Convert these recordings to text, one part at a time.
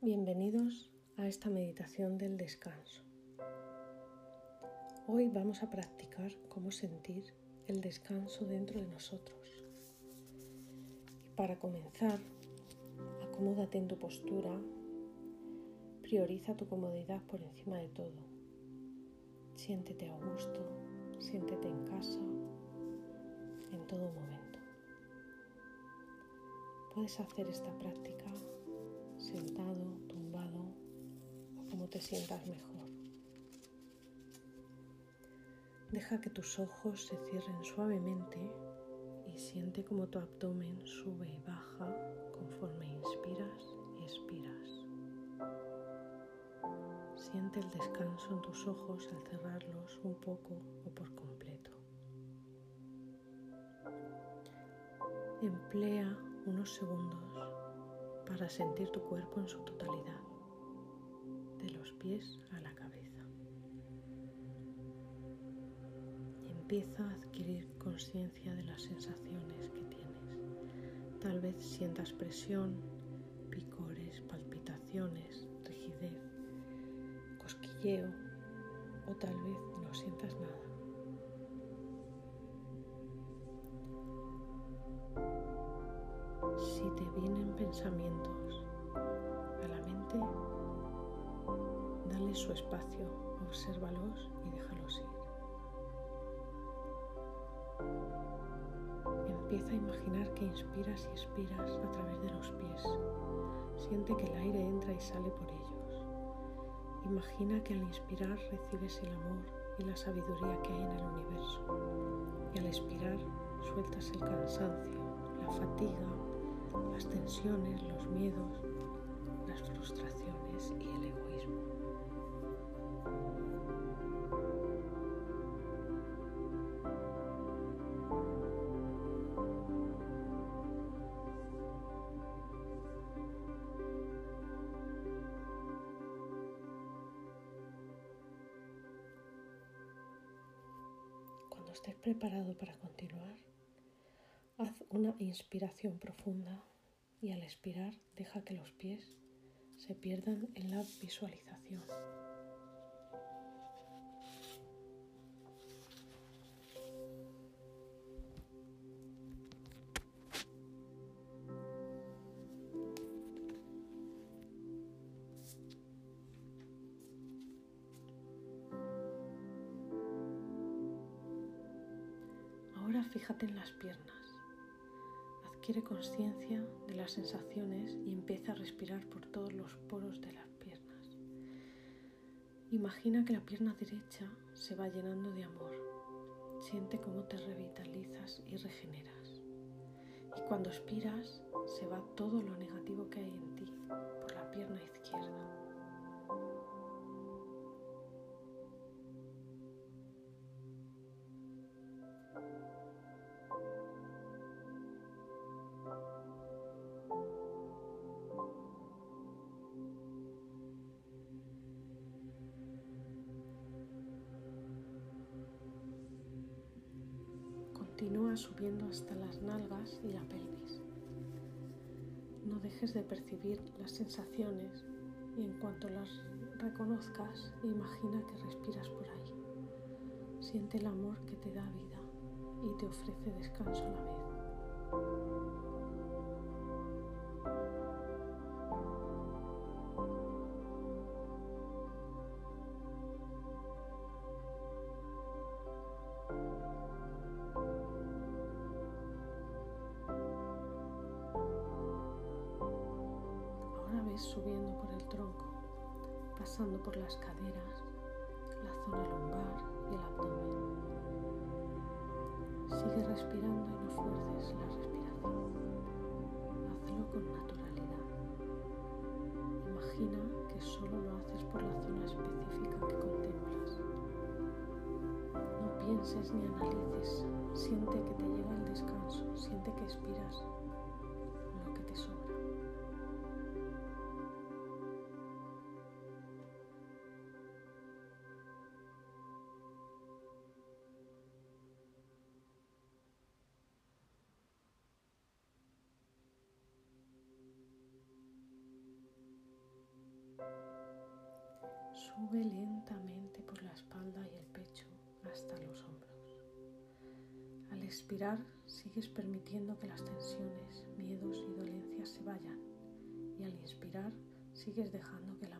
Bienvenidos a esta meditación del descanso. Hoy vamos a practicar cómo sentir el descanso dentro de nosotros. Y para comenzar, acomódate en tu postura, prioriza tu comodidad por encima de todo. Siéntete a gusto, siéntete en casa, en todo momento. Puedes hacer esta práctica sentado, tumbado o como te sientas mejor. Deja que tus ojos se cierren suavemente y siente como tu abdomen sube y baja conforme inspiras y expiras. Siente el descanso en tus ojos al cerrarlos un poco o por completo. Emplea unos segundos para sentir tu cuerpo en su totalidad, de los pies a la cabeza. Y empieza a adquirir conciencia de las sensaciones que tienes. Tal vez sientas presión, picores, palpitaciones, rigidez, cosquilleo o tal vez no sientas nada. Pensamientos a la mente, dale su espacio, obsérvalos y déjalos ir. Empieza a imaginar que inspiras y expiras a través de los pies. Siente que el aire entra y sale por ellos. Imagina que al inspirar recibes el amor y la sabiduría que hay en el universo. Y al expirar sueltas el cansancio, la fatiga las tensiones, los miedos, las frustraciones y el egoísmo. Cuando estés preparado para continuar, una inspiración profunda y al expirar deja que los pies se pierdan en la visualización. Ahora fíjate en las piernas. Adquiere conciencia de las sensaciones y empieza a respirar por todos los poros de las piernas. Imagina que la pierna derecha se va llenando de amor. Siente cómo te revitalizas y regeneras. Y cuando expiras, se va todo lo negativo que hay en ti por la pierna izquierda. Continúa subiendo hasta las nalgas y la pelvis. No dejes de percibir las sensaciones y en cuanto las reconozcas, imagina que respiras por ahí. Siente el amor que te da vida y te ofrece descanso a la vez. Subiendo por el tronco, pasando por las caderas, la zona lumbar y el abdomen. Sigue respirando y no fuerces la respiración. Hazlo con naturalidad. Imagina que solo lo haces por la zona específica que contemplas. No pienses ni analices, siente que te llega el descanso, siente que expiras Sube lentamente por la espalda y el pecho hasta los hombros. Al expirar, sigues permitiendo que las tensiones, miedos y dolencias se vayan. Y al inspirar, sigues dejando que el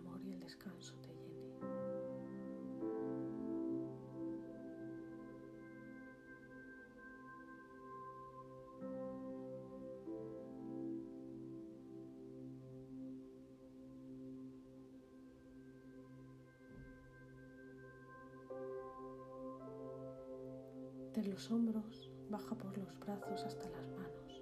De los hombros baja por los brazos hasta las manos.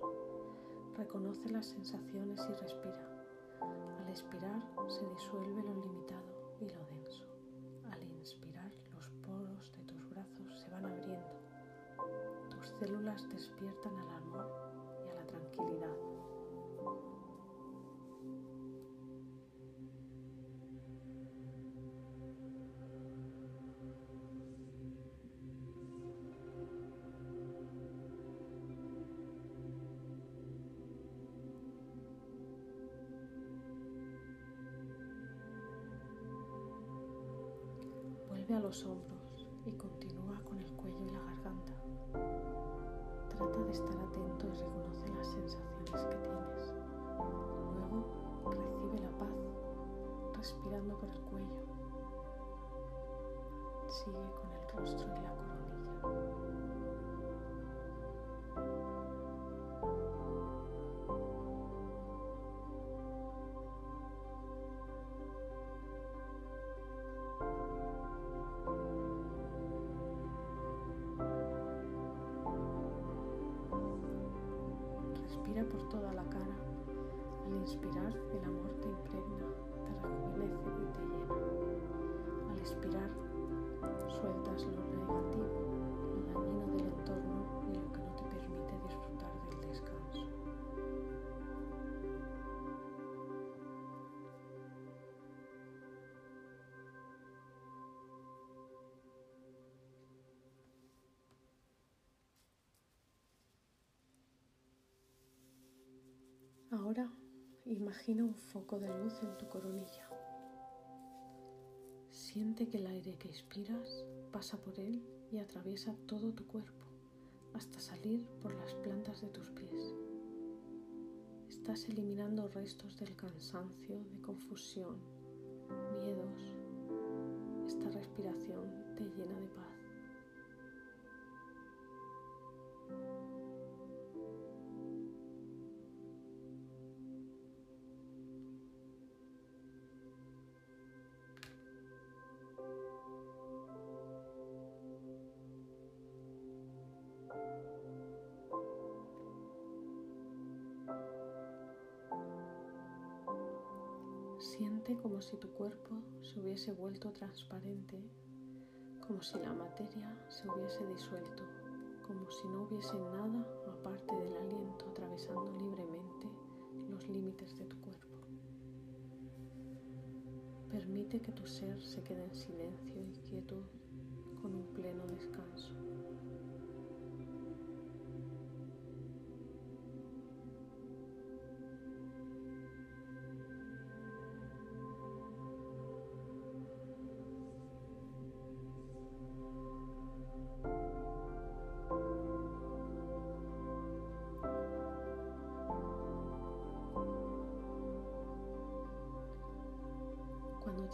Reconoce las sensaciones y respira. Al expirar se disuelve lo limitado y lo denso. Al inspirar los poros de tus brazos se van abriendo. Tus células despiertan al amor a los hombros y continúa con el cuello y la garganta. Trata de estar atento y reconoce las sensaciones que tienes. Luego recibe la paz respirando por el cuello. Sigue con el rostro y la coronilla. Por toda la cara. Al inspirar, el amor te impregna, te rejuvenece y te llena. Al expirar, sueltas lo negativo, lo dañino del entorno Ahora imagina un foco de luz en tu coronilla. Siente que el aire que expiras pasa por él y atraviesa todo tu cuerpo hasta salir por las plantas de tus pies. Estás eliminando restos del cansancio, de confusión, miedos. Esta respiración te llena de paz. Siente como si tu cuerpo se hubiese vuelto transparente, como si la materia se hubiese disuelto, como si no hubiese nada aparte del aliento atravesando libremente los límites de tu cuerpo. Permite que tu ser se quede en silencio y quietud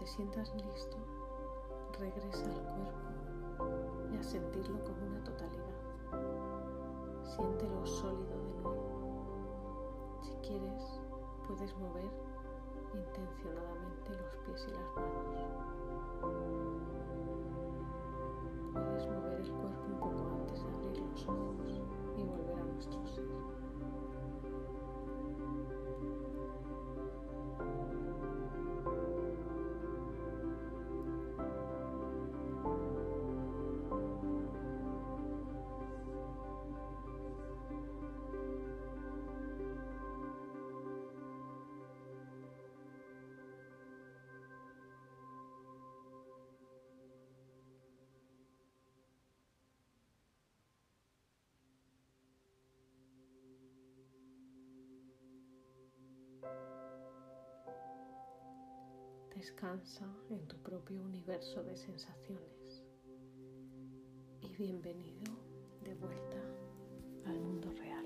te sientas listo, regresa al cuerpo y a sentirlo como una totalidad. Siéntelo sólido de nuevo. Si quieres, puedes mover intencionadamente los pies y las manos. Puedes mover el cuerpo un poco antes de abrir los ojos y volver a nuestro ser. Descansa en tu propio universo de sensaciones y bienvenido de vuelta al mundo real.